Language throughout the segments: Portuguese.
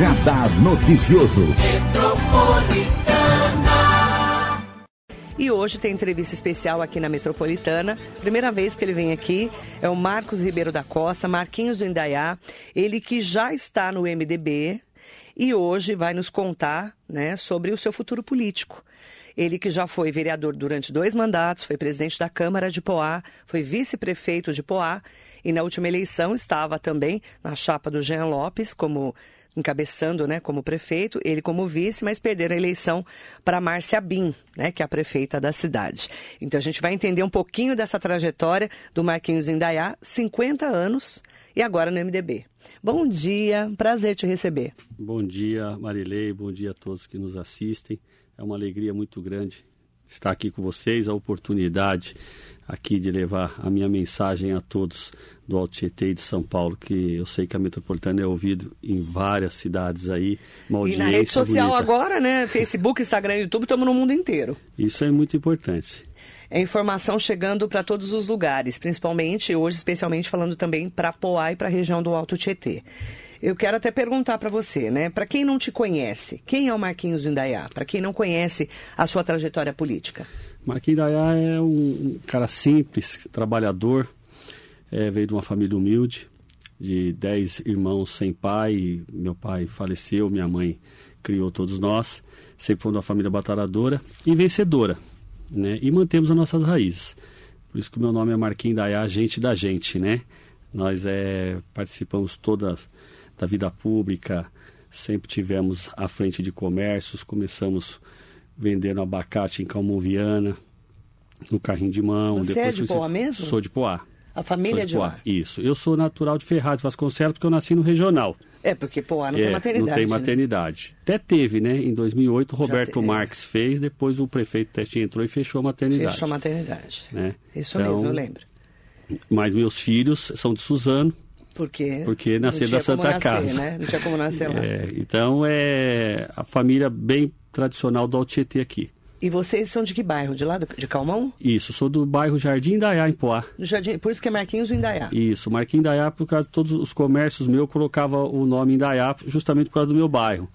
Radar Noticioso. E hoje tem entrevista especial aqui na Metropolitana. Primeira vez que ele vem aqui é o Marcos Ribeiro da Costa, Marquinhos do Indaiá. Ele que já está no MDB e hoje vai nos contar né, sobre o seu futuro político. Ele que já foi vereador durante dois mandatos, foi presidente da Câmara de Poá, foi vice-prefeito de Poá e na última eleição estava também na chapa do Jean Lopes como encabeçando, né, como prefeito, ele como vice, mas perderam a eleição para Márcia Bin, né, que é a prefeita da cidade. Então a gente vai entender um pouquinho dessa trajetória do Marquinhos Indaiá, 50 anos e agora no MDB. Bom dia, prazer te receber. Bom dia, Marilei, bom dia a todos que nos assistem. É uma alegria muito grande estar aqui com vocês, a oportunidade aqui de levar a minha mensagem a todos do Alto Tietê de São Paulo, que eu sei que a Metropolitana é ouvido em várias cidades aí, uma audiência E na rede social bonita. agora, né, Facebook, Instagram, YouTube, estamos no mundo inteiro. Isso é muito importante. É informação chegando para todos os lugares, principalmente hoje, especialmente falando também para Poá e para a região do Alto Tietê. Eu quero até perguntar para você, né? Para quem não te conhece, quem é o Marquinhos do Indaiá? Para quem não conhece a sua trajetória política? Marquinhos Dayá é um cara simples, trabalhador, é, veio de uma família humilde, de dez irmãos sem pai. Meu pai faleceu, minha mãe criou todos nós. Sempre foi uma família batalhadora e vencedora, né? E mantemos as nossas raízes. Por isso que o meu nome é Marquinhos Dayá, gente da gente, né? Nós é, participamos toda da vida pública, sempre tivemos à frente de comércios, começamos vendendo abacate em Calmoviana, no carrinho de mão. Você Depois é de Poá mesmo? Sou de Poá. A família Sou de Poá. lá. Isso. Eu sou natural de Ferraz de Vasconcelos porque eu nasci no regional. É, porque Poá não É, tem maternidade. Não tem né? maternidade. Até teve, né? Em 2008, Roberto teve. Marques fez, depois o prefeito Teste entrou e fechou a maternidade. Fechou a maternidade. né? Isso Então, mesmo, eu lembro. Mas meus filhos são de Suzano, Porque, Porque nascer da Santa nascer, Casa. Né? Não tinha como nascer lá. É, então é a família bem tradicional do Altietê aqui. E vocês são de que bairro? De lá de Calmão? Isso, sou do bairro Jardim Daiá, em Poá. Jardim, por isso que é Marquinhos Indaiá. Isso, Marquinhos Daiá, por causa de todos os comércios meus, eu colocava o nome Indaiá justamente por causa do meu bairro.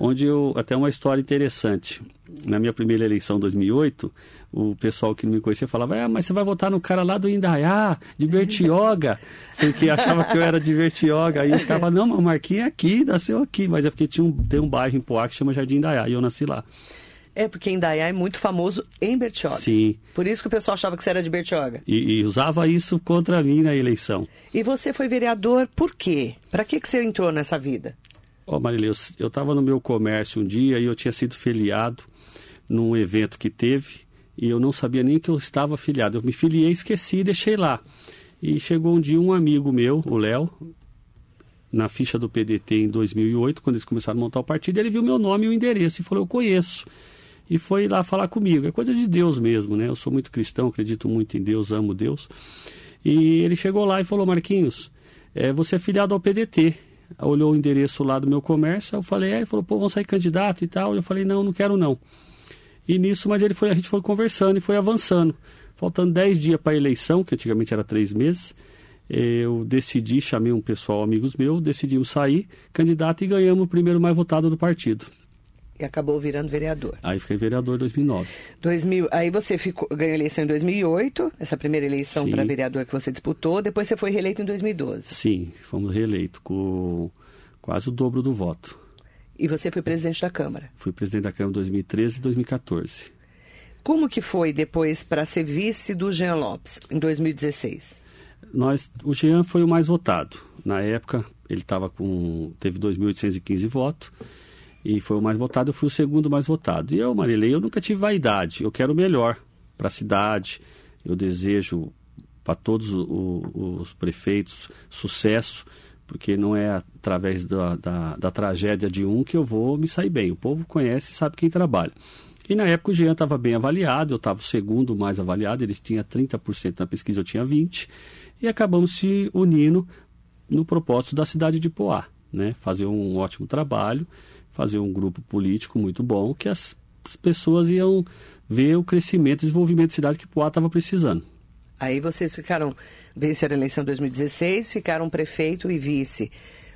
Onde eu, até uma história interessante. Na minha primeira eleição, em 2008, o pessoal que não me conhecia falava, ah, mas você vai votar no cara lá do Indaiá, de Bertioga, porque achava que eu era de Bertioga. Aí os caras falavam, não, mas o Marquinhos é aqui, nasceu aqui. Mas é porque tinha um, tem um bairro em Poá que chama Jardim Indaiá, e eu nasci lá. É porque Indaiá é muito famoso em Bertioga. Sim, Por isso que o pessoal achava que você era de Bertioga. e, e usava isso contra mim na eleição. E você foi vereador por quê? Para que, que você entrou nessa vida? Ó, Marilê, eu estava no meu comércio um dia e eu tinha sido filiado num evento que teve e eu não sabia nem que eu estava filiado. Eu me filiei, esqueci e deixei lá. E chegou um dia um amigo meu, o Léo, na ficha do PDT em 2008, quando eles começaram a montar o partido, ele viu meu nome e o endereço e falou: Eu conheço. E foi lá falar comigo. É coisa de Deus mesmo, né? Eu sou muito cristão, acredito muito em Deus, amo Deus. E ele chegou lá e falou: Marquinhos, é, você é filiado ao PDT. Olhou o endereço lá do meu comércio, eu falei, é, ele falou, pô, vamos sair candidato e tal. Eu falei, não, não quero não. E nisso, mas ele foi, a gente foi conversando e foi avançando. Faltando 10 dias para a eleição, que antigamente era três meses, eu decidi, chamei um pessoal, amigos meus, decidimos sair, candidato e ganhamos o primeiro mais votado do partido. E acabou virando vereador. Aí fiquei vereador em 2009. 2000, aí você ficou, ganhou a eleição em 2008, essa primeira eleição para vereador que você disputou. Depois você foi reeleito em 2012. Sim, fomos reeleitos com quase o dobro do voto. E você foi presidente da Câmara. Fui presidente da Câmara em 2013 e 2014. Como que foi depois para ser vice do Jean Lopes, em 2016? Nós, o Jean foi o mais votado. Na época, ele tava com, teve 2.815 votos e foi o mais votado. Eu fui o segundo mais votado. E eu, Marilei, eu nunca tive vaidade. Eu quero o melhor para a cidade. Eu desejo para todos os prefeitos sucesso, porque não é através da, da, da tragédia de um que eu vou me sair bem. O povo conhece e sabe quem trabalha. E na época o Jean estava bem avaliado, eu estava o segundo mais avaliado, ele tinha 30% na pesquisa, eu tinha 20%, e acabamos se unindo no propósito da cidade de Poá, né? fazer um ótimo trabalho, fazer um grupo político muito bom, que as as pessoas iam ver o crescimento e desenvolvimento da cidade que Poá estava precisando. Aí vocês ficaram, venceram a eleição em 2016, ficaram prefeito e vice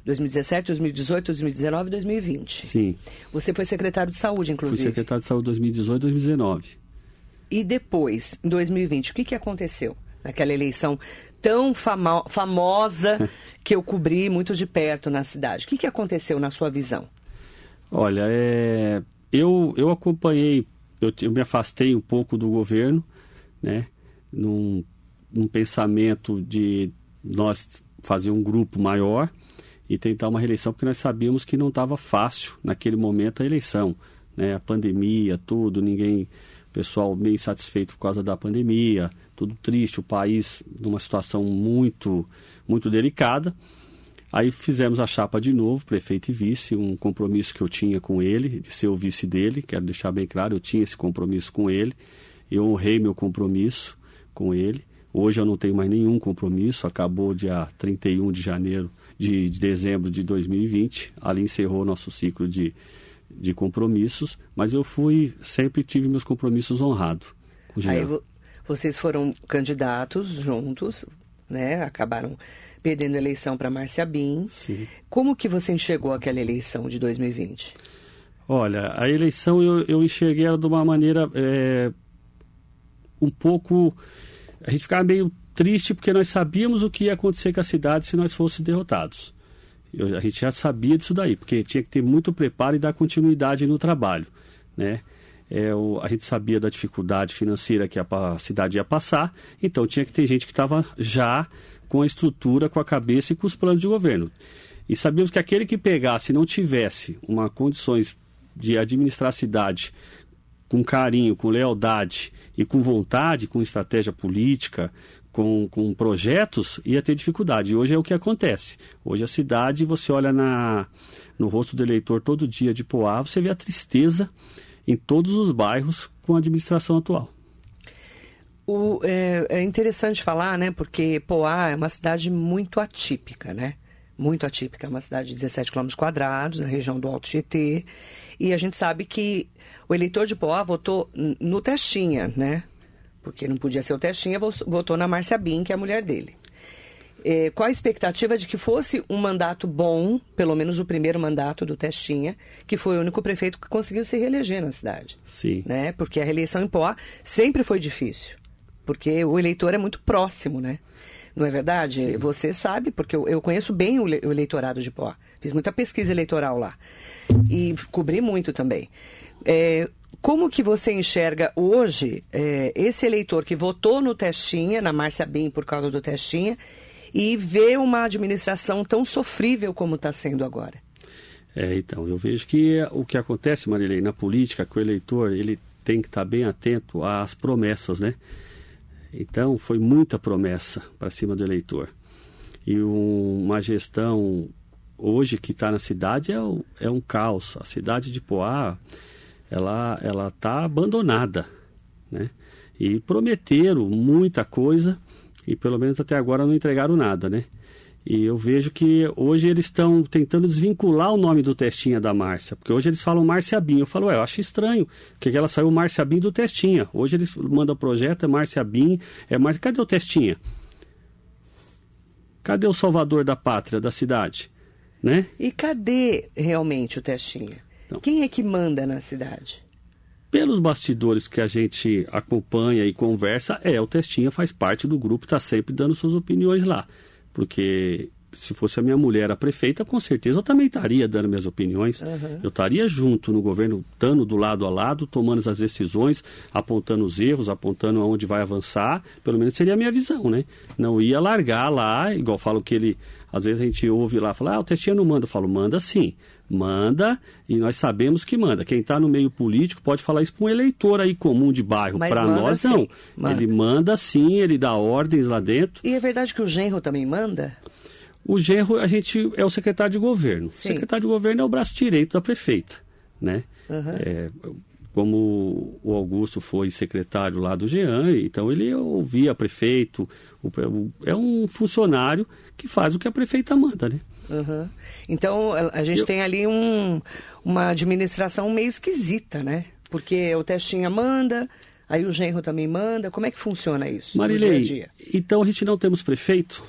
2017, 2018, 2019 e 2020. Sim. Você foi secretário de saúde, inclusive. Fui secretário de saúde 2018 2019. E depois, em 2020, o que, que aconteceu naquela eleição tão famo famosa que eu cobri muito de perto na cidade? O que, que aconteceu na sua visão? Olha, é... eu, eu acompanhei, eu, eu me afastei um pouco do governo, né? Num, num pensamento de nós fazer um grupo maior e tentar uma reeleição, porque nós sabíamos que não estava fácil naquele momento a eleição, né? A pandemia, tudo, ninguém, pessoal meio insatisfeito por causa da pandemia, tudo triste, o país numa situação muito, muito delicada. Aí fizemos a chapa de novo, prefeito e vice, um compromisso que eu tinha com ele, de ser o vice dele, quero deixar bem claro, eu tinha esse compromisso com ele, eu honrei meu compromisso com ele. Hoje eu não tenho mais nenhum compromisso, acabou dia 31 de janeiro de, de dezembro de 2020, ali encerrou nosso ciclo de, de compromissos, mas eu fui, sempre tive meus compromissos honrados. Aí vocês foram candidatos juntos, né? Acabaram perdendo a eleição para Márcia Bin. Sim. Como que você enxergou aquela eleição de 2020? Olha, a eleição eu, eu enxerguei ela de uma maneira é, um pouco. A gente ficava meio triste porque nós sabíamos o que ia acontecer com a cidade se nós fôssemos derrotados. Eu, a gente já sabia disso daí, porque tinha que ter muito preparo e dar continuidade no trabalho, né? É, o, a gente sabia da dificuldade financeira que a, a cidade ia passar, então tinha que ter gente que estava já com a estrutura, com a cabeça e com os planos de governo. E sabíamos que aquele que pegasse e não tivesse uma condições de administrar a cidade com carinho, com lealdade e com vontade, com estratégia política, com, com projetos, ia ter dificuldade. Hoje é o que acontece. Hoje a cidade, você olha na, no rosto do eleitor todo dia de Poá, você vê a tristeza em todos os bairros com a administração atual. O, é, é, interessante falar, né? Porque Poá é uma cidade muito atípica, né? Muito atípica. É uma cidade de 17 km quadrados, na região do Alto GT. E a gente sabe que o eleitor de Poá votou no Testinha, né? porque não podia ser o Testinha, votou na Márcia Bin, que é a mulher dele. É, qual a expectativa de que fosse um mandato bom, pelo menos o primeiro mandato do Testinha, que foi o único prefeito que conseguiu se reeleger na cidade? Sim. Né? Porque a reeleição em Poá sempre foi difícil, porque o eleitor é muito próximo, né? Não é verdade? Sim. Você sabe, porque eu, eu conheço bem o, eleitorado de Poá. Fiz muita pesquisa eleitoral lá. E cobri muito também. É, como que você enxerga hoje é, esse eleitor que votou no Testinha, na Márcia Bem por causa do Testinha, e vê uma administração tão sofrível como está sendo agora? É, então, eu vejo que o que acontece, Marilei, na política, que o eleitor ele tem que estar tá bem atento às promessas, né? Então, foi muita promessa para cima do eleitor. E um, uma gestão hoje que está na cidade é, é um caos. A cidade de Poá ela ela está abandonada, né? E prometeram muita coisa e pelo menos até agora não entregaram nada, né? E eu vejo que hoje eles estão tentando desvincular o nome do Testinha da Márcia, porque hoje eles falam Márcia Bin. Eu falo, ué, eu acho estranho, que ela saiu Márcia Bin do Testinha. Hoje eles mandam o projeto, é Márcia Bin, é Márcia... Cadê o Testinha? Cadê o salvador da pátria, da cidade? Né? E cadê realmente o Testinha? Então, Quem é que manda na cidade? Pelos bastidores que a gente acompanha e conversa, é, o Testinha faz parte do grupo, está sempre dando suas opiniões lá. Porque se fosse a minha mulher a prefeita, com certeza eu também estaria dando minhas opiniões. Uhum. Eu estaria junto no governo, estando do lado a lado, tomando as decisões, apontando os erros, apontando aonde vai avançar. Pelo menos seria a minha visão, né? Não ia largar lá, igual falo que ele. Às vezes a gente ouve lá, fala, ah, o Testinha não manda. Eu falo, manda sim manda e nós sabemos que manda. Quem está no meio político pode falar isso para um eleitor aí comum de bairro. Para nós, sim. não. Manda. Ele manda sim, ele dá ordens lá dentro. E é verdade que o genro também manda? O genro, a gente é o secretário de governo. Sim. O secretário de governo é o braço direito da prefeita, né? Uhum. É, como o Augusto foi secretário lá do Jean, então ele ouvia prefeito, é um funcionário que faz o que a prefeita manda, né? Uhum. Então, a, gente Eu... tem ali um, uma administração meio esquisita, né? Porque o Testinha manda, aí o genro também manda. Como é que funciona isso Marilei, dia -dia? então a gente não temos prefeito,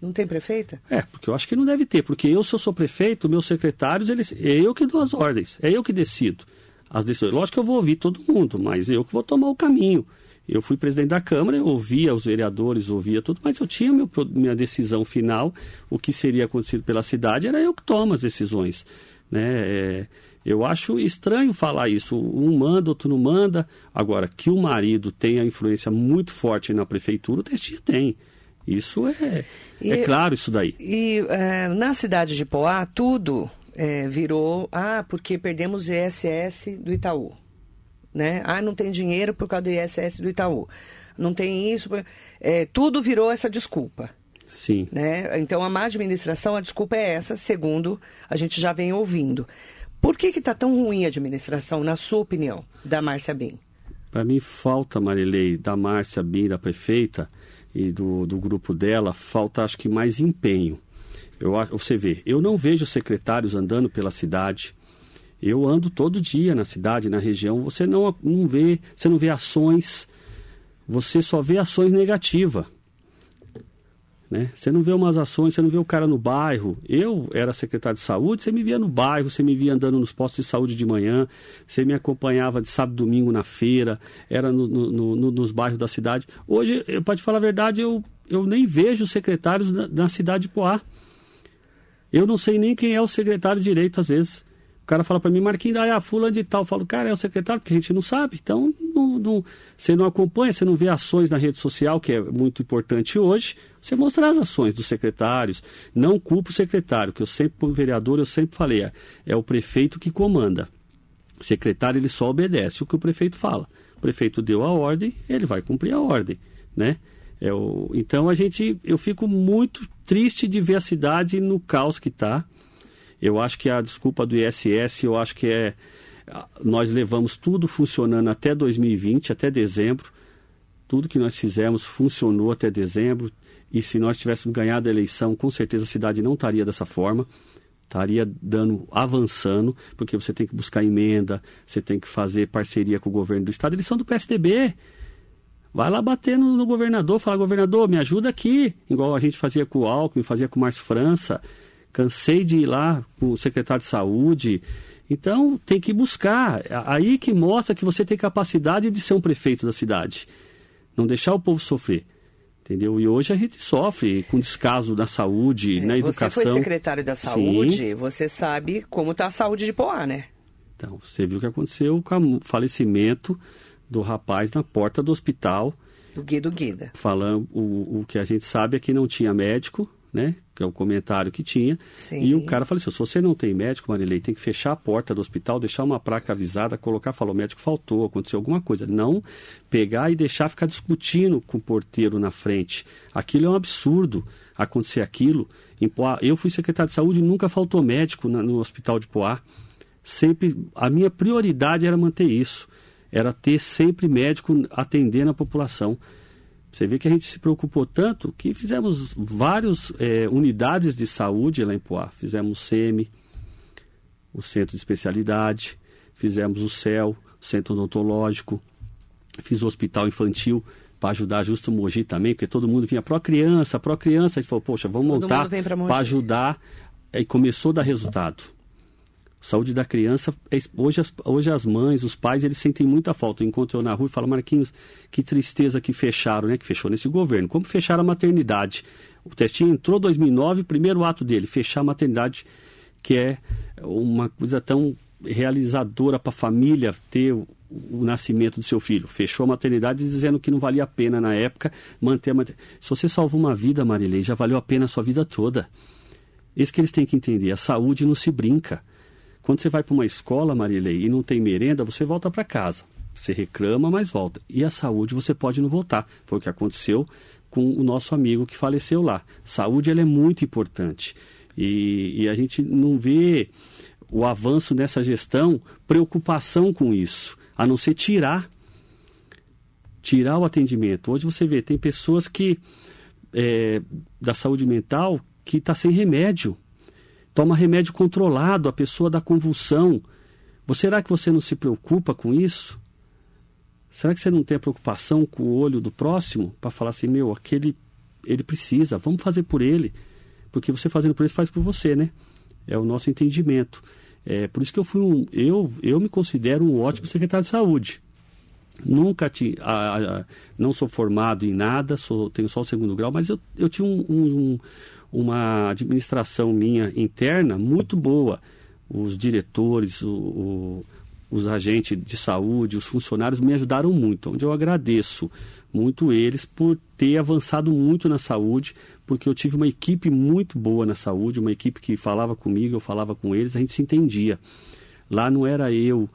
Não tem prefeita? É, porque eu acho que não deve ter, porque eu, se eu sou prefeito, meus secretários, eles, é eu que dou as ordens, é eu que decido as decisões. Lógico que eu vou ouvir todo mundo, mas eu que vou tomar o caminho. Eu fui presidente da Câmara, eu ouvia os vereadores, ouvia tudo, mas eu tinha meu, minha decisão final, o que seria acontecido pela cidade, era eu que tomo as decisões. Né? É, eu acho estranho falar isso. Um manda, outro não manda. Agora, que o marido tenha influência muito forte na prefeitura, o Testinha tem. Isso é, e, é claro, isso daí. E é, na cidade de Poá, tudo é, virou, ah, porque perdemos o ISS do Itaú. Né? Ah, não tem dinheiro por causa do ISS do Itaú. Não tem isso. É, tudo virou essa desculpa. Sim. Né? Então, a má administração, a desculpa é essa, segundo a gente já vem ouvindo. Por que está tão ruim a administração, na sua opinião, da Márcia Bim? Para mim, falta, Marilei, da Márcia Bim, da prefeita, e do, do grupo dela, falta acho que mais empenho. Eu, você vê, eu não vejo secretários andando pela cidade. Eu ando todo dia na cidade, na região. Você não, não vê, você não vê ações, você só vê ações negativas. Né? Você não vê umas ações, você não vê o cara no bairro. Eu era secretário de saúde, você me via no bairro, você me via andando nos postos de saúde de manhã, você me acompanhava de sábado domingo na feira, era no, no, no, nos bairros da cidade. Hoje, para te falar a verdade, eu, eu nem vejo secretários na, na cidade de Poá. Eu não sei nem quem é o secretário direito, às vezes. O cara fala para mim, Marquinhos, ah, fulano de tal. Eu falo, cara, é o secretário, porque a gente não sabe. Então, não, não, você não acompanha, você não vê ações na rede social, que é muito importante hoje. Você mostrar as ações dos secretários. Não culpa o secretário, que eu sempre, como vereador, eu sempre falei, é, é o prefeito que comanda. O secretário, ele só obedece o que o prefeito fala. O prefeito deu a ordem, ele vai cumprir a ordem, né? É o, então, a gente, eu fico muito triste de ver a cidade no caos que está eu acho que a desculpa do ISS, eu acho que é. Nós levamos tudo funcionando até 2020, até dezembro. Tudo que nós fizemos funcionou até dezembro. E se nós tivéssemos ganhado a eleição, com certeza a cidade não estaria dessa forma. Estaria dando, avançando, porque você tem que buscar emenda, você tem que fazer parceria com o governo do estado. Eles são do PSDB. Vai lá bater no, no governador, falar, governador, me ajuda aqui. Igual a gente fazia com o Alckmin, fazia com o Márcio França cansei de ir lá com o secretário de saúde. Então, tem que buscar. Aí que mostra que você tem capacidade de ser um prefeito da cidade. Não deixar o povo sofrer. Entendeu? E hoje a gente sofre com descaso na saúde, é, na educação. Você foi secretário da saúde, Sim. você sabe como está a saúde de Poá, né? Então, você viu o que aconteceu com o falecimento do rapaz na porta do hospital. Do Guido Guida. Falando, o, o que a gente sabe é que não tinha médico, né? Que é o comentário que tinha. Sim. E o cara falou assim: se você não tem médico, Marilei, tem que fechar a porta do hospital, deixar uma placa avisada, colocar, falou, o médico faltou, aconteceu alguma coisa. Não pegar e deixar ficar discutindo com o porteiro na frente. Aquilo é um absurdo acontecer aquilo. Em Poá, eu fui secretário de saúde e nunca faltou médico na, no hospital de Poá. Sempre, a minha prioridade era manter isso. Era ter sempre médico atendendo a população. Você vê que a gente se preocupou tanto que fizemos várias é, unidades de saúde lá em Poá. Fizemos o SEMI, o Centro de Especialidade, fizemos o CEL, o Centro Odontológico, fiz o Hospital Infantil para ajudar justo o Mogi também, porque todo mundo vinha pró-criança, pró-criança. A gente falou, poxa, vamos todo montar para ajudar. E começou a dar resultado. Saúde da criança, é hoje as, hoje as mães, os pais, eles sentem muita falta. Eu encontro eu na rua e falo, Marquinhos, que tristeza que fecharam, né? Que fechou nesse governo. Como fecharam a maternidade? O Testinho entrou em 2009, primeiro ato dele, fechar a maternidade, que é uma coisa tão realizadora para a família ter o, o, nascimento do seu filho. Fechou a maternidade dizendo que não valia a pena na época manter a maternidade. Se você salvou uma vida, Marilei, já valeu a pena a sua vida toda. Isso que eles têm que entender. A saúde não se brinca. Quando você vai para uma escola, Marilei, e não tem merenda, você volta para casa. Você reclama, mas volta. E a saúde você pode não voltar. Foi o que aconteceu com o nosso amigo que faleceu lá. Saúde ela é muito importante. E, e a gente não vê o avanço nessa gestão, preocupação com isso, a não ser tirar tirar o atendimento. Hoje você vê, tem pessoas que é, da saúde mental que está sem remédio toma remédio controlado, a pessoa dá convulsão. Será que você não se preocupa com isso? Será que você não tem a preocupação com o olho do próximo para falar assim, meu, aquele ele precisa, vamos fazer por ele, porque você fazendo por ele faz por você, né? É o nosso entendimento. É, por isso que eu fui um, eu, eu me considero um ótimo secretário de saúde. Nunca tinha, não sou formado em nada, sou, tenho só o segundo grau, mas eu, eu tinha um, um, uma administração minha interna muito boa. Os diretores, o, o, os agentes de saúde, os funcionários me ajudaram muito, onde eu agradeço muito eles por ter avançado muito na saúde, porque eu tive uma equipe muito boa na saúde, uma equipe que falava comigo, eu falava com eles, a gente se entendia. Lá não era eu,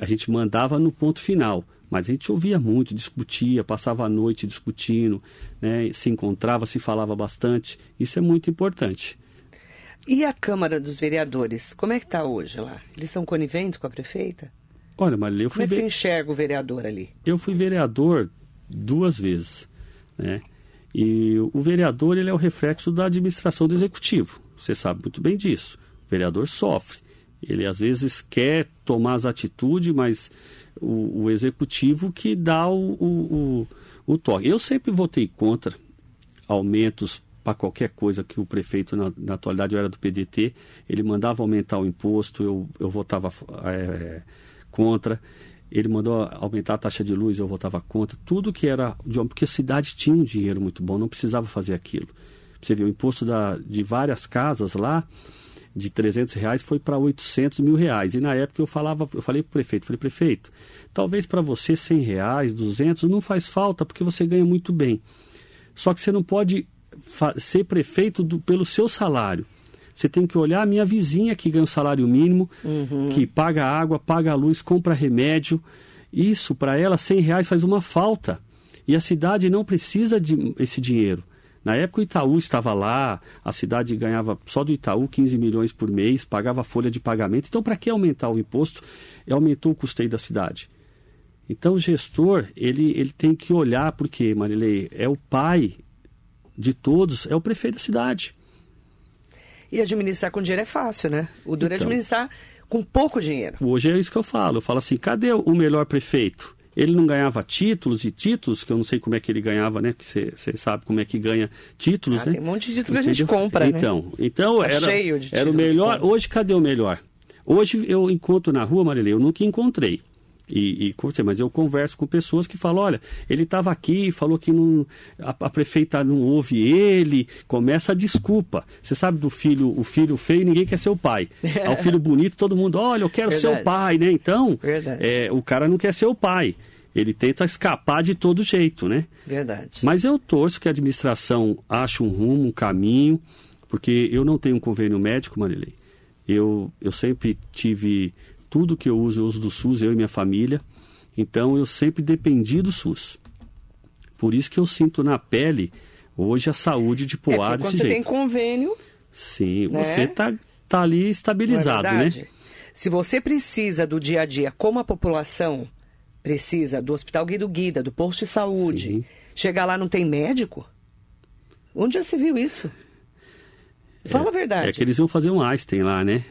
a gente mandava no ponto final, mas a gente ouvia muito, discutia, passava a noite discutindo, né, se encontrava, se falava bastante. Isso é muito importante. E a Câmara dos Vereadores, como é que está hoje lá? Eles são coniventes com a prefeita? Olha, Marília, eu fui... Como é que você enxerga o vereador ali? Eu fui vereador duas vezes, né? E o vereador, ele é o reflexo da administração do executivo. Você sabe muito bem disso. O vereador sofre. Ele, às vezes, quer tomar as atitudes, mas o, o executivo que dá o, o, o, o toque. Eu sempre votei contra aumentos para qualquer coisa que o prefeito, na, na, atualidade eu era do PDT, ele mandava aumentar o imposto, eu, eu votava é, contra. Ele mandou aumentar a taxa de luz, eu votava contra. Tudo que era. Porque a cidade tinha um dinheiro muito bom, não precisava fazer aquilo. Você viu, o imposto da, de várias casas lá, de 300 reais, foi para 800 mil reais. E na época eu falava, eu falei para o prefeito, falei, prefeito, talvez para você 100 reais, 200, não faz falta, porque você ganha muito bem. Só que você não pode ser prefeito do, pelo seu salário. Você tem que olhar a minha vizinha que ganha o um salário mínimo, uhum. que paga água, paga a luz, compra remédio. Isso, para ela, 100 reais faz uma falta. E a cidade não precisa de esse dinheiro. Na época o Itaú estava lá, a cidade ganhava só do Itaú 15 milhões por mês, pagava folha de pagamento. Então, para que aumentar o imposto? Aumentou o custeio da cidade. Então, o gestor, ele, ele tem que olhar, porque, Marilei, é o pai de todos é o prefeito da cidade. E administrar com dinheiro é fácil, né? O duro é então, é administrar com pouco dinheiro. Hoje é isso que eu falo. Eu falo assim, cadê o melhor prefeito? Ele não ganhava títulos e títulos, que eu não sei como é que ele ganhava, né? Que você sabe como é que ganha títulos, ah, né? Tem um monte de título que a gente compra, então, né? Então, tá era, cheio de era o melhor. Hoje, cadê o melhor? Hoje eu encontro na rua, Marilê, eu nunca encontrei. E, e, mas eu converso com pessoas que falam, olha, ele estava aqui, falou que não, a, a, prefeita não ouve ele, começa a desculpa. Você sabe do filho, o filho feio, ninguém quer ser o pai. É o filho bonito, todo mundo, olha, eu quero Verdade. ser o pai, né? Então, é, o cara não quer ser o pai. Ele tenta escapar de todo jeito, né? Verdade. Mas eu torço que a administração ache um rumo, um caminho, porque eu não tenho um convênio médico, Marilei. Eu, eu sempre tive tudo que eu uso, eu uso do SUS, eu e minha família. Então eu sempre dependi do SUS. Por isso que eu sinto na pele hoje a saúde de Poá é, desse quando jeito. você tem convênio. Sim, né? você está tá ali estabilizado, é né? Se você precisa do dia a dia, como a população precisa do Hospital Guido Guida, do posto de saúde, Sim. chegar lá não tem médico? Onde já se viu isso? Fala é, a verdade. É que eles iam fazer um Einstein lá, né?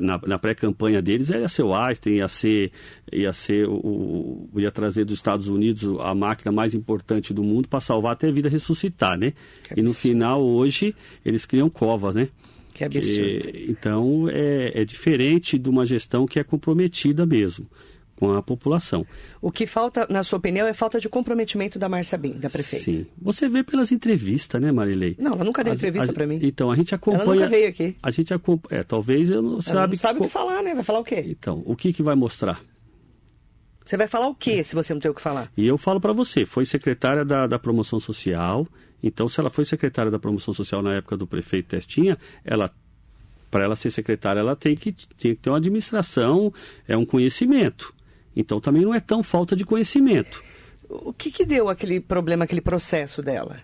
Na, na pré-campanha deles ia ser o Einstein, ia ser, ia ser o, ia trazer dos Estados Unidos a máquina mais importante do mundo para salvar até a vida ressuscitar, né? e no final, hoje, eles criam covas, né? Que absurdo. E, então, é, é diferente de uma gestão que é comprometida mesmo com a população. O que falta, na sua opinião, é falta de comprometimento da Marcia Bin, da prefeita. Sim. Você vê pelas entrevistas, né, Marilei? Não, ela nunca deu entrevista para mim. Então, a gente acompanha... Ela nunca veio aqui. A gente acompanha... É, talvez eu não sabe... não sabe o que falar, né? Vai falar o quê? Então, o que, que vai mostrar? Você vai falar o quê se você não tem o que falar? E eu falo para você, foi secretária da, da promoção social, então se ela foi secretária da promoção social na época do prefeito Testinha, ela para ela ser secretária, ela tem que, tem que ter uma administração, é um conhecimento. Então também não é tão falta de conhecimento. O que, que deu aquele problema, aquele processo dela?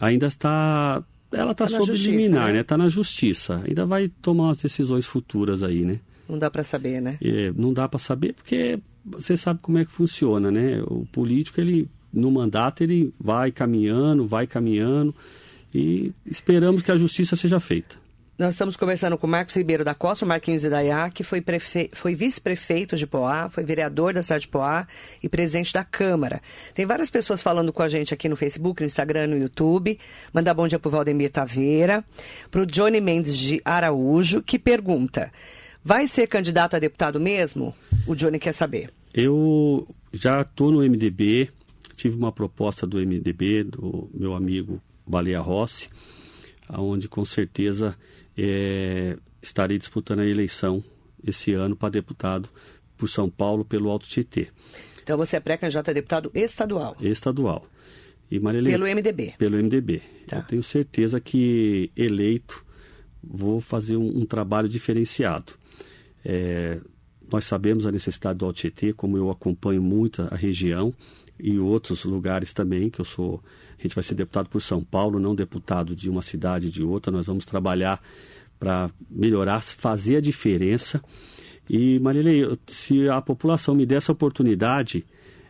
Ainda está. Ela está tá sob justiça, liminar, né? Está né? na justiça. Ainda vai tomar as decisões futuras aí, né? Não dá para saber, né? É, não dá para saber porque você sabe como é que funciona, né? O político, ele no mandato, ele vai caminhando, vai caminhando e esperamos que a justiça seja feita. Nós estamos conversando com o Marcos Ribeiro da Costa, o Marquinhos Idaiá, que foi, prefe... foi vice-prefeito de Poá, foi vereador da cidade de Poá e presidente da Câmara. Tem várias pessoas falando com a gente aqui no Facebook, no Instagram, no YouTube. Mandar bom dia para o Valdemir Taveira, para o Johnny Mendes de Araújo, que pergunta: vai ser candidato a deputado mesmo? O Johnny quer saber. Eu já estou no MDB, tive uma proposta do MDB, do meu amigo Baleia Rossi, onde com certeza é, estarei disputando a eleição esse ano para deputado por São Paulo pelo Alto Tietê. Então você é pré-candidato a deputado estadual? Estadual. E Marilene, pelo MDB? Pelo MDB. Tá. Eu tenho certeza que eleito vou fazer um, um trabalho diferenciado. É, nós sabemos a necessidade do Alto Tietê, como eu acompanho muito a região e outros lugares também, que eu sou a gente vai ser deputado por São Paulo, não deputado de uma cidade de outra. Nós vamos trabalhar para melhorar, fazer a diferença. E, Marilei, se a população me der essa oportunidade,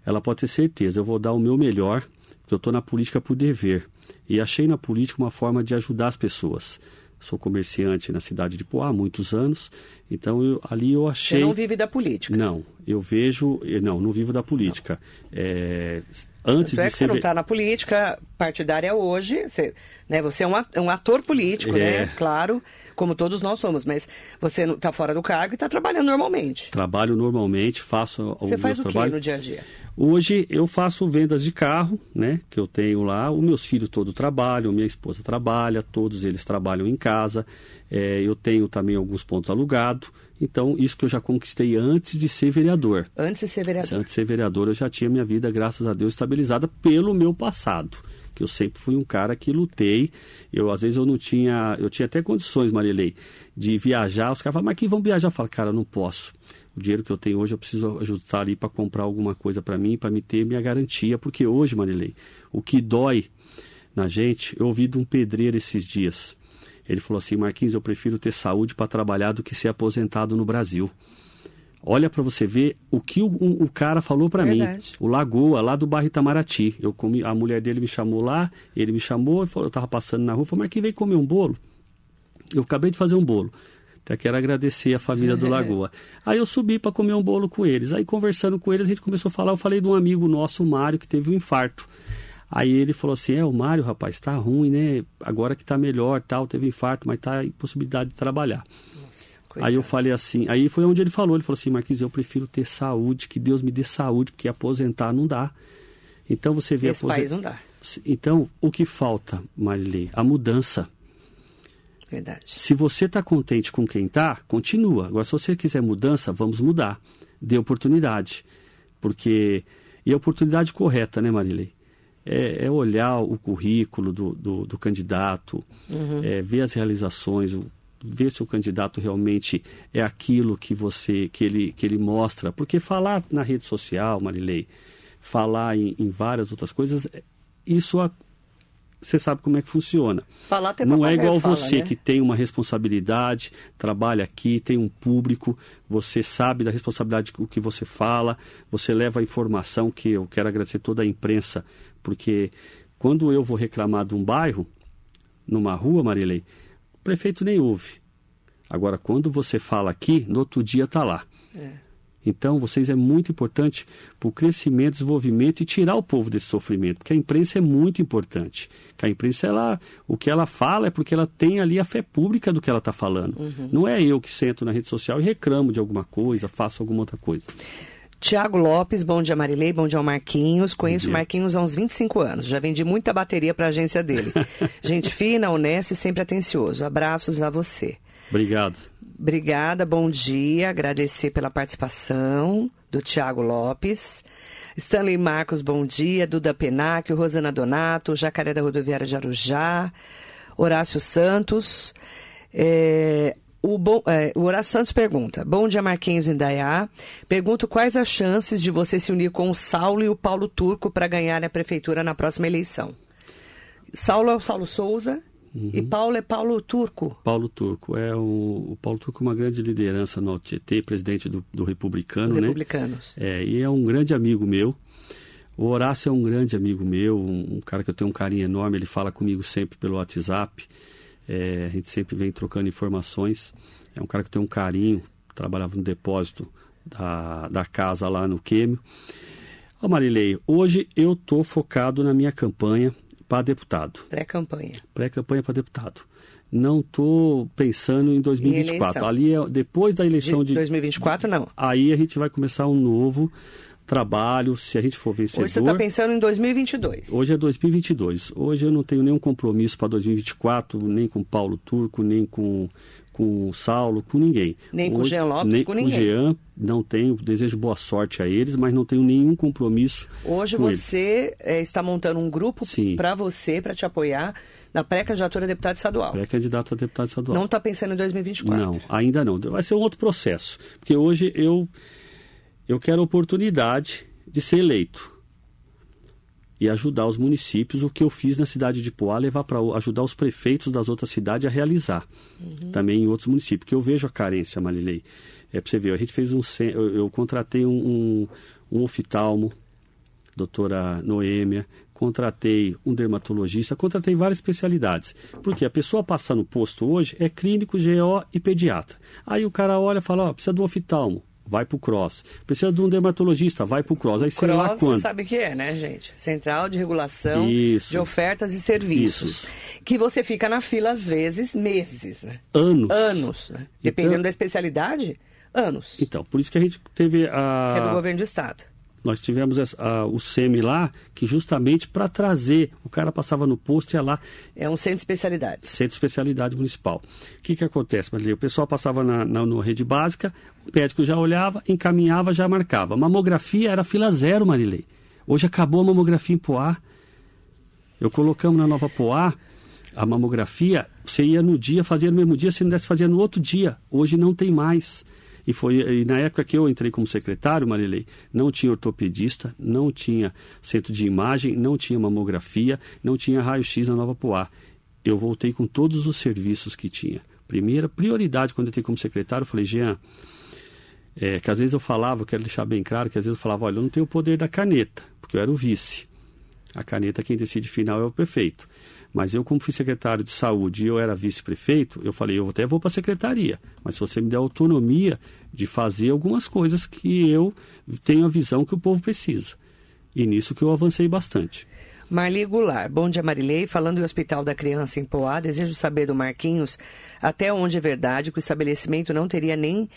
ela pode ter certeza, eu vou dar o meu melhor, porque eu estou na política por dever. E achei na política uma forma de ajudar as pessoas. Sou comerciante na cidade de Poá há muitos anos, então eu, ali eu achei. Você não vive da política? Não, eu vejo. Não, não vivo da política. É, antes Tanto é de é que ser... você não está na política partidária hoje, você, né, você é um ator político, né, é. né? Claro, como todos nós somos, mas você está fora do cargo e está trabalhando normalmente. Trabalho normalmente, faço o Você faz o trabalho. que no dia a dia? Hoje eu faço vendas de carro, né? Que eu tenho lá. Os meus filhos todos trabalham, minha esposa trabalha, todos eles trabalham em casa. É, eu tenho também alguns pontos alugados. Então, isso que eu já conquistei antes de ser vereador. Antes de ser vereador. Antes de ser vereador, eu já tinha minha vida, graças a Deus, estabilizada pelo meu passado. Que eu sempre fui um cara que lutei. Eu, às vezes, eu não tinha. Eu tinha até condições, Marilei, de viajar. Os caras falam, mas que vão viajar? Eu falo, cara, eu não posso. O dinheiro que eu tenho hoje eu preciso ajustar ali para comprar alguma coisa para mim, para me ter minha garantia. Porque hoje, Marilei, o que dói na gente, eu ouvi de um pedreiro esses dias ele falou assim: Marquinhos, eu prefiro ter saúde para trabalhar do que ser aposentado no Brasil. Olha para você ver o que o, o, o cara falou para mim. O Lagoa, lá do bairro Itamaraty. Eu comi, a mulher dele me chamou lá, ele me chamou, eu estava passando na rua, falou, Marquinhos, vem comer um bolo. Eu acabei de fazer um bolo. Até quero agradecer a família do Lagoa. Aí eu subi para comer um bolo com eles. Aí conversando com eles, a gente começou a falar. Eu falei de um amigo nosso, o Mário, que teve um infarto. Aí ele falou assim: é, o Mário, rapaz, tá ruim, né? Agora que tá melhor, tal, teve infarto, mas tá impossibilidade de trabalhar. Nossa, aí eu falei assim, aí foi onde ele falou, ele falou assim, Marquinhos, eu prefiro ter saúde, que Deus me dê saúde, porque aposentar não dá. Então você vê... Esse aposent... país não dá. Então, o que falta, Marilei? A mudança. Verdade. Se você está contente com quem está, continua. Agora, se você quiser mudança, vamos mudar. Dê oportunidade. Porque... E a oportunidade correta, né, Marilei? É, é olhar o currículo do, do, do candidato, uhum. é, ver as realizações, ver se o candidato realmente é aquilo que você que ele, que ele mostra. Porque falar na rede social, Marilei, falar em, em várias outras coisas, isso a, você sabe como é que funciona. Falar Não é igual fala, você né? que tem uma responsabilidade, trabalha aqui, tem um público, você sabe da responsabilidade o que você fala, você leva a informação que eu quero agradecer toda a imprensa porque quando eu vou reclamar de um bairro, numa rua, Marilei, o prefeito nem ouve. Agora, quando você fala aqui, no outro dia está lá. É. Então, vocês é muito importante para o crescimento, desenvolvimento e tirar o povo desse sofrimento, porque a imprensa é muito importante. Que a imprensa, ela, o que ela fala é porque ela tem ali a fé pública do que ela está falando. Uhum. Não é eu que sento na rede social e reclamo de alguma coisa, faço alguma outra coisa. Tiago Lopes, bom dia Marilei, bom dia ao Marquinhos. Conheço o Marquinhos há uns 25 anos, já vendi muita bateria para a agência dele. Gente fina, honesta e sempre atencioso. Abraços a você. Obrigado. Obrigada, bom dia. Agradecer pela participação do Tiago Lopes. Stanley Marcos, bom dia. Duda Penacchio, Rosana Donato, Jacaré da Rodoviária de Arujá, Horácio Santos. É, o, bom, é, o Horácio Santos pergunta: Bom dia, Marquinhos Indaiá. Pergunto quais as chances de você se unir com o Saulo e o Paulo Turco para ganhar a prefeitura na próxima eleição. Saulo é o Saulo Souza uhum. e Paulo é Paulo Turco. Paulo Turco. É o, o Paulo Turco é uma grande liderança no TT, presidente do, do Republicano, do né? Republicanos. É, e é um grande amigo meu. O Horácio é um grande amigo meu, um, um cara que eu tenho um carinho enorme, ele fala comigo sempre pelo WhatsApp. É, a gente sempre vem trocando informações. É um cara que tem um carinho, trabalhava no depósito da, da casa lá no Quêmio. Ô Marilei, hoje eu estou focado na minha campanha para deputado. Pré-campanha. Pré-campanha para deputado. Não estou pensando em 2024. Em Ali é depois da eleição de, de 2024 não. Aí a gente vai começar um novo trabalho, se a gente for vencedor. Hoje você está pensando em 2022. Hoje é 2022. Hoje eu não tenho nenhum compromisso para 2024, nem com Paulo Turco, nem com, com Saulo, com ninguém. Nem Hoje, com o Jean Lopes, nem com com ninguém. Jean, não tenho, desejo boa sorte a eles, mas não tenho nenhum compromisso Hoje com você é, está montando um grupo para você, para te apoiar na pré-candidatura a deputado estadual. Pré-candidato a deputado estadual. Não está pensando em 2024. Não, ainda não. Vai ser um outro processo. Porque hoje eu, eu quero a oportunidade de ser eleito e ajudar os municípios, o que eu fiz na cidade de Poá, levar para ajudar os prefeitos das outras cidades a realizar também em outros municípios, porque eu vejo a carência, Marilei. É para você ver, a gente fez um. Eu, eu contratei um, um, um oftalmo, doutora Noêmia, contratei um dermatologista, contratei várias especialidades. Porque a pessoa passa no posto hoje é clínico, GO e pediatra. Aí o cara olha e fala, ó, precisa de um oftalmo, vai pro cross. Precisa de um dermatologista, vai pro cross. Aí sei lá Cross, quando. você sabe o que é, né, gente? Central de Regulação Isso. de Ofertas e Serviços. Isso. Que você fica na fila, às vezes, meses, né? Anos. Anos. Né? Dependendo Então- da especialidade, anos. Então, por isso que a gente teve a. Que é do governo do Estado. Nós tivemos a- o SEMI lá, que justamente para trazer, o cara passava no posto e ia lá, É um centro de especialidades. centro de especialidade municipal. O que, que acontece, Marilei? O pessoal passava na, na, na rede básica, o médico já olhava, encaminhava, já marcava. Mamografia era fila zero, Marilei. Hoje acabou a mamografia em Poá. Eu colocamos na nova Poá, a mamografia, você ia no dia, fazia no mesmo dia, se não desse, fazia no outro dia. Hoje não tem mais. E, foi, e na época que eu entrei como secretário, Marilei, não tinha ortopedista, não tinha centro de imagem, não tinha mamografia, não tinha raio-x na Nova Poá. Eu voltei com todos os serviços que tinha. Primeira prioridade, quando eu entrei como secretário, eu falei, Jean, é, que às vezes eu falava, quero deixar bem claro, que às vezes eu falava, olha, eu não tenho o poder da caneta, porque eu era o vice. A caneta, quem decide final é o prefeito. Mas eu, como fui secretário de saúde e eu era vice-prefeito, eu falei, eu até vou para a secretaria, mas se você me der autonomia de fazer algumas coisas que eu tenho a visão que o povo precisa. E nisso que eu avancei bastante. Marli Goulart, bom dia Marilei. Falando em Hospital da Criança em Poá, desejo saber do Marquinhos até onde é verdade que o estabelecimento não teria nem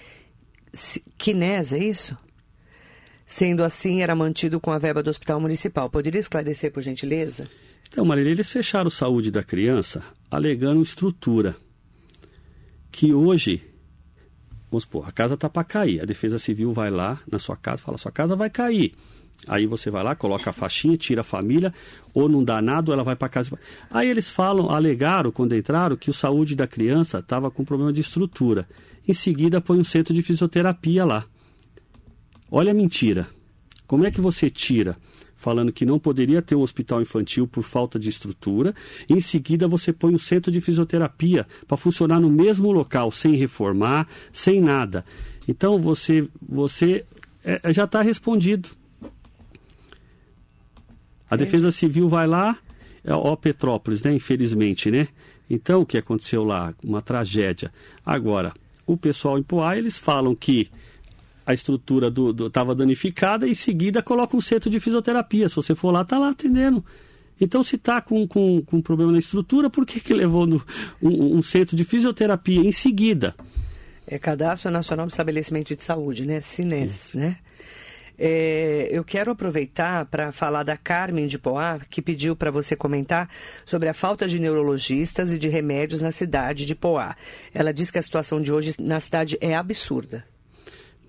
quinés, é isso? Sendo assim, era mantido com a verba do Hospital Municipal. Poderia esclarecer, por gentileza? Então, Marília, eles fecharam saúde da criança alegando estrutura. Que hoje, vamos supor, a casa está para cair. A Defesa Civil vai lá na sua casa fala: sua casa vai cair. Aí você vai lá, coloca a faixinha, tira a família, ou não dá nada, ou ela vai para casa. Aí eles falam, alegaram, quando entraram, que o saúde da criança estava com problema de estrutura. Em seguida, põe um centro de fisioterapia lá. Olha a mentira. Como é que você tira falando que não poderia ter um hospital infantil por falta de estrutura, em seguida você põe um centro de fisioterapia para funcionar no mesmo local, sem reformar, sem nada. Então você, você é, já está respondido. A Defesa Civil vai lá, é, ó Petrópolis, né? Infelizmente, né? Então, o que aconteceu lá? Uma tragédia. Agora, o pessoal em Poá, eles falam que a estrutura estava danificada e em seguida coloca um centro de fisioterapia. Se você for lá, está lá atendendo. Então, se está com, com, com problema na estrutura, por que, que levou no, um, um centro de fisioterapia em seguida? É Cadastro Nacional de Estabelecimento de Saúde, né? Cines, né? É, eu quero aproveitar para falar da Carmen de Poá, que pediu para você comentar sobre a falta de neurologistas e de remédios na cidade de Poá. Ela diz que a situação de hoje na cidade é absurda.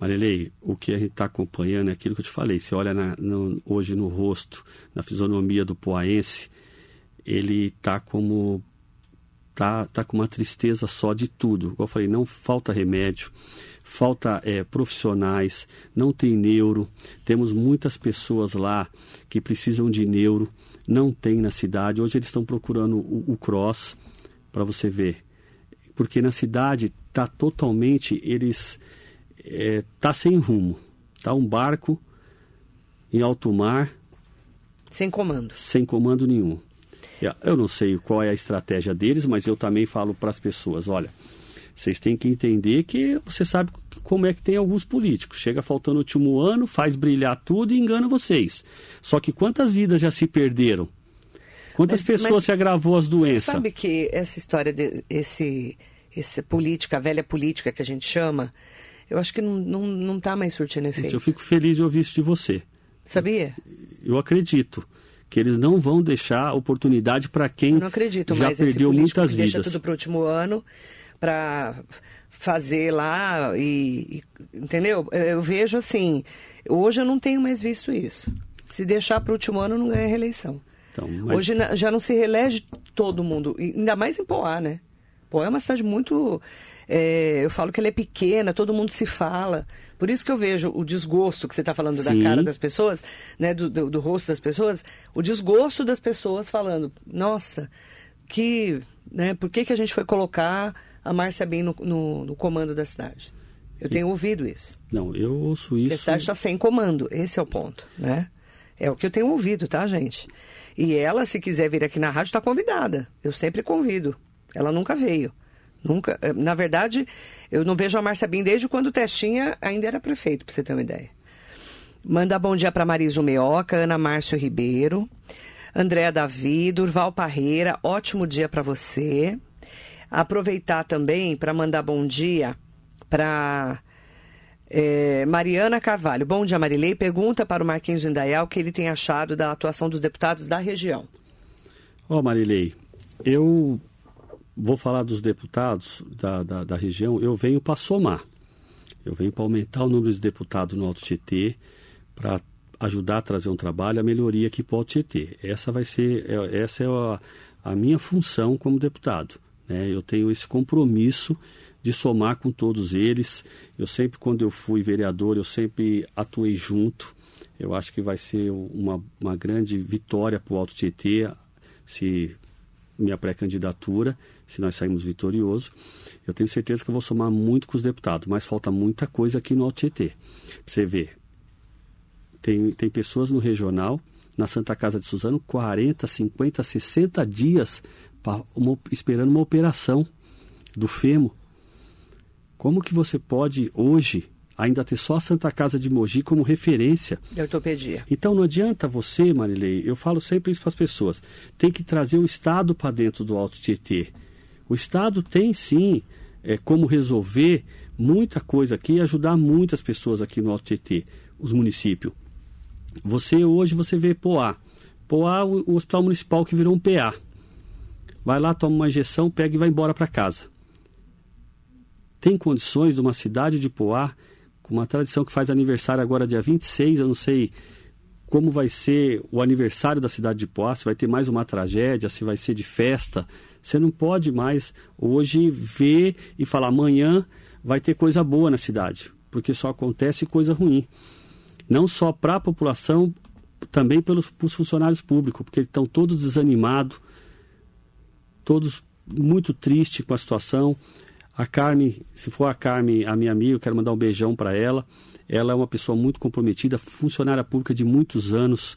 Marilei, o que a gente está acompanhando é aquilo que eu te falei. Você olha na, no, hoje no rosto, na fisionomia do poaense, ele está como. Tá, tá com uma tristeza só de tudo. Como eu falei, não falta remédio, falta é, profissionais, não tem neuro. Temos muitas pessoas lá que precisam de neuro, não tem na cidade. Hoje eles estão procurando o, o cross, para você ver. Porque na cidade está totalmente. Eles é, tá sem rumo. Tá um barco em alto mar. Sem comando. Sem comando nenhum. Eu não sei qual é a estratégia deles, mas eu também falo para as pessoas, olha, vocês têm que entender que você sabe como é que tem alguns políticos. Chega faltando o último ano, faz brilhar tudo e engana vocês. Só que quantas vidas já se perderam? Quantas mas, pessoas mas se agravou as doenças? Você sabe que essa história, de, esse, essa política, a velha política que a gente chama, eu acho que não está não, não tá mais surtindo efeito. Eu fico feliz de ouvir isso de você. Sabia? Eu acredito que eles não vão deixar oportunidade para quem eu não acredito, já perdeu muitas vidas. Deixa tudo para o último ano para fazer lá e, e, entendeu? Eu vejo assim, hoje eu não tenho mais visto isso. Se deixar para o último ano não ganha reeleição. Então, mas... Hoje já não se reelege todo mundo, ainda mais em Poá, né? Poá é uma cidade muito é, eu falo que ela é pequena, todo mundo se fala. Por isso que eu vejo o desgosto que você está falando Sim. da cara das pessoas, né, do, do, do, rosto das pessoas, o desgosto das pessoas falando, nossa, que, né, por que, que a gente foi colocar a Márcia bem no, no, no comando da cidade? Eu tenho ouvido isso. Não, eu ouço isso. A cidade está sem comando, esse é o ponto, né? É o que eu tenho ouvido, tá, gente? E ela, se quiser vir aqui na rádio, está convidada. Eu sempre convido. Ela nunca veio. Nunca. Eh, na verdade, eu não vejo a Márcia Bim desde quando o Testinha ainda era prefeito, para você ter uma ideia. Manda bom dia para Marisa Meoca, Ana Márcio Ribeiro, Andréa Davi, Durval Parreira, ótimo dia para você. Aproveitar também para mandar bom dia para é, Mariana Carvalho. Bom dia, Marilei. Pergunta para o Marquinhos Indaial o que ele tem achado da atuação dos deputados da região. Ó, oh, Marilei, eu vou falar dos deputados da, da, da região, eu venho para somar. Eu venho para aumentar o número de deputados no Alto Tietê, para ajudar a trazer um trabalho, a melhoria aqui para o Alto Tietê. Essa vai ser, é, essa é a, a minha função como deputado. Né? Eu tenho esse compromisso de somar com todos eles. Eu sempre, quando eu fui vereador, eu sempre atuei junto. Eu acho que vai ser uma, uma grande vitória para o Alto Tietê se minha pré-candidatura, se nós sairmos vitoriosos. Eu tenho certeza que eu vou somar muito com os deputados, mas falta muita coisa aqui no Alto Tietê. Você ver, tem, tem pessoas no regional, na Santa Casa de Suzano, 40, 50, 60 dias pra, uma, esperando uma operação do fêmur. Como que você pode hoje ainda ter só a Santa Casa de Mogi como referência. De ortopedia. Então não adianta você, Marilei, eu falo sempre isso para as pessoas, tem que trazer o Estado para dentro do Alto Tietê. O Estado tem sim é, como resolver muita coisa aqui e ajudar muitas pessoas aqui no Alto Tietê, os municípios. Você hoje você vê Poá. Poá, o, o hospital municipal que virou um PA. Vai lá, toma uma injeção, pega e vai embora para casa. Tem condições de uma cidade de Poá uma tradição que faz aniversário agora dia 26, eu não sei como vai ser o aniversário da cidade de Poá, se vai ter mais uma tragédia, se vai ser de festa. Você não pode mais hoje ver e falar amanhã vai ter coisa boa na cidade, porque só acontece coisa ruim. Não só para a população, também pelos, pelos funcionários públicos, porque estão todos desanimados, todos muito tristes com a situação. A Carme, se for a Carme, a minha amiga, eu quero mandar um beijão para ela. Ela é uma pessoa muito comprometida, funcionária pública de muitos anos.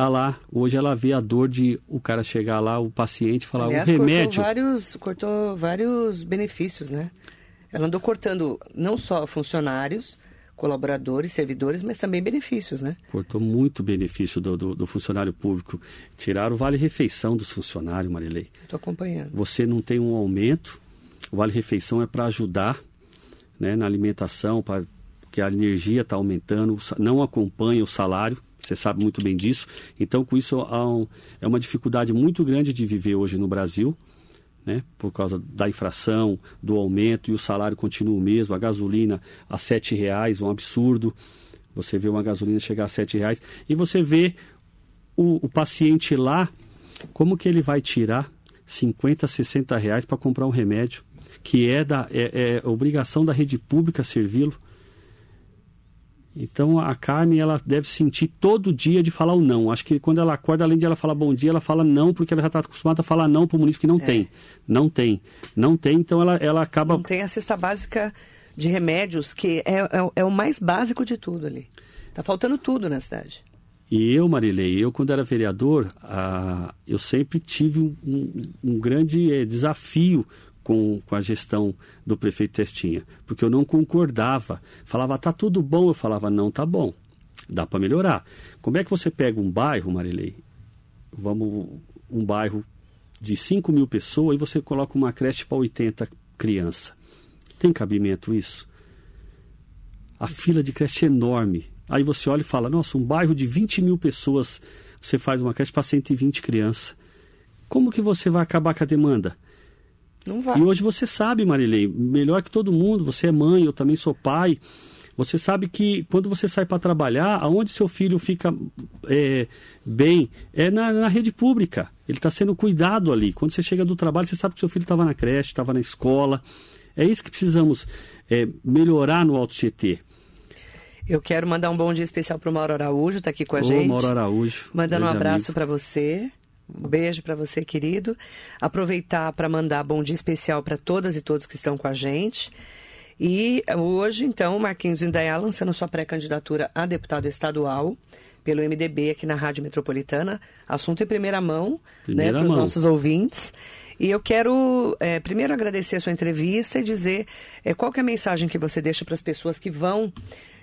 Tá lá, hoje ela vê a dor de o cara chegar lá, o paciente falar Aliás, o remédio. Cortou vários, cortou vários benefícios, né? Ela andou cortando não só funcionários, colaboradores, servidores, mas também benefícios, né? Cortou muito benefício do, do, do funcionário público. Tiraram o vale-refeição dos funcionários, Marilei. Estou acompanhando. Você não tem um aumento, o Vale Refeição é para ajudar né, na alimentação, para que a energia está aumentando, não acompanha o salário, você sabe muito bem disso. Então, com isso, um, é uma dificuldade muito grande de viver hoje no Brasil, né, por causa da infração, do aumento, e o salário continua o mesmo, a gasolina a R$ reais, um absurdo. Você vê uma gasolina chegar a R$ reais e você vê o, o paciente lá, como que ele vai tirar 50, 60 reais para comprar um remédio? que é, da, é, é obrigação da rede pública servi-lo. Então a carne ela deve sentir todo dia de falar o não. Acho que quando ela acorda, além de ela falar bom dia, ela fala não, porque ela já está acostumada a falar não para o município que não é. tem. Não tem. Não tem, então ela, ela acaba. Não tem a cesta básica de remédios, que é, é, é o mais básico de tudo ali. Está faltando tudo na cidade. E eu, Marilei, eu quando era vereador, ah, eu sempre tive um, um, um grande eh, desafio com, com a gestão do prefeito Testinha, porque eu não concordava. Falava, tá tudo bom, eu falava, não tá bom, dá para melhorar. Como é que você pega um bairro, Marilei, vamos, um bairro de 5 mil pessoas e você coloca uma creche para 80 crianças? Tem cabimento isso? A fila de creche é enorme. Aí você olha e fala, nossa, um bairro de 20 mil pessoas, você faz uma creche para 120 crianças. Como que você vai acabar com a demanda? Não vai. E hoje você sabe, Marilei, melhor que todo mundo, você é mãe, eu também sou pai. Você sabe que quando você sai para trabalhar, aonde seu filho fica é, bem é na, na, rede pública. Ele está sendo cuidado ali. Quando você chega do trabalho, você sabe que seu filho estava na creche, estava na escola. É isso que precisamos é, melhorar no Alto GT. Eu quero mandar um bom dia especial para o Mauro Araújo, está aqui com a Ô, gente. Mauro Araújo. Mandando um abraço para você. Um beijo para você, querido. Aproveitar para mandar bom dia especial para todas e todos que estão com a gente. E hoje, então, Marquinhos Indaiá lançando sua pré-candidatura a deputado estadual pelo MDB aqui na Rádio Metropolitana. Assunto em primeira mão, primeira né, para os nossos ouvintes. E eu quero é, primeiro agradecer a sua entrevista e dizer é, qual é a mensagem que você deixa para as pessoas que vão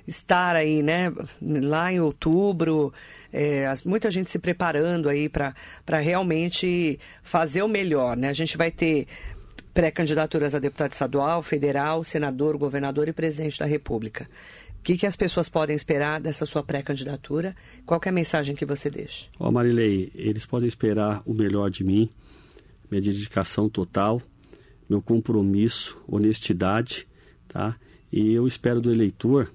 estar aí, né, lá em outubro, é, muita gente se preparando aí para realmente fazer o melhor, né? A gente vai ter pré-candidaturas a deputado estadual, federal, senador, governador e presidente da República. O que, que as pessoas podem esperar dessa sua pré-candidatura? Qual é a mensagem que você deixa? Ó, Marilei, eles podem esperar o melhor de mim, minha dedicação total, meu compromisso, honestidade, tá? E eu espero do eleitor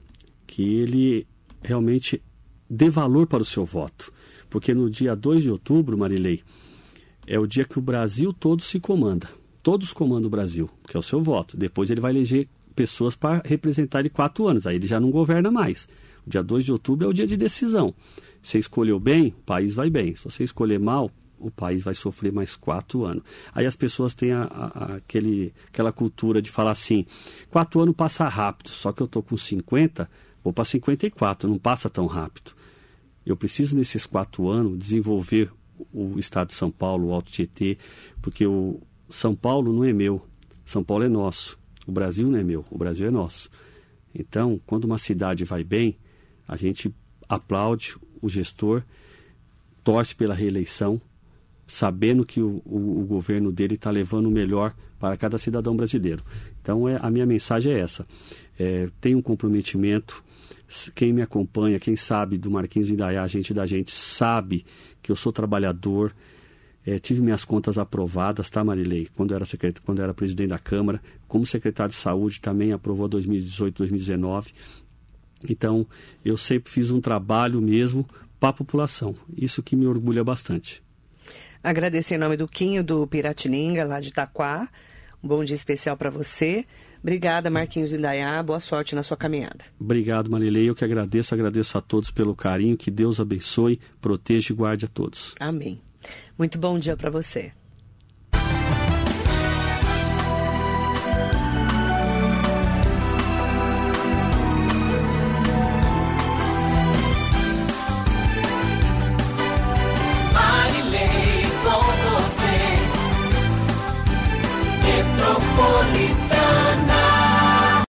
que ele realmente dê valor para o seu voto. Porque no dia 2 de outubro, Marilei, é o dia que o Brasil todo se comanda. Todos comandam o Brasil, que é o seu voto. Depois ele vai eleger pessoas para representar ele quatro anos. Aí ele já não governa mais. O dia 2 de outubro é o dia de decisão. Se escolheu bem, o país vai bem. Se você escolher mal, o país vai sofrer mais quatro anos. Aí as pessoas têm a, a, aquele, aquela cultura de falar assim: quatro anos passa rápido, só que eu estou com 50, vou para 54, não passa tão rápido. Eu preciso, nesses quatro anos, desenvolver o estado de São Paulo, o Alto Tietê, porque o São Paulo não é meu, São Paulo é nosso. O Brasil não é meu, o Brasil é nosso. Então, quando uma cidade vai bem, a gente aplaude o gestor, torce pela reeleição, sabendo que o, o, o governo dele está levando o melhor para cada cidadão brasileiro. Então, é, a minha mensagem é essa. É, tem um comprometimento. Quem me acompanha, quem sabe do Marquinhos Indaiá, gente da gente, sabe que eu sou trabalhador. É, tive minhas contas aprovadas, tá, Marilei? Quando era, secret... Quando era presidente da Câmara, como secretário de Saúde, também aprovou 2018, 2019. Então, eu sempre fiz um trabalho mesmo para a população. Isso que me orgulha bastante. Agradecer em nome do Quinho do Piratininga, lá de Itaquá. Um bom dia especial para você. Obrigada, Marquinhos Indaiá. Boa sorte na sua caminhada. Obrigado, Marilei. Eu que agradeço, agradeço a todos pelo carinho. Que Deus abençoe, proteja e guarde a todos. Amém. Muito bom dia para você.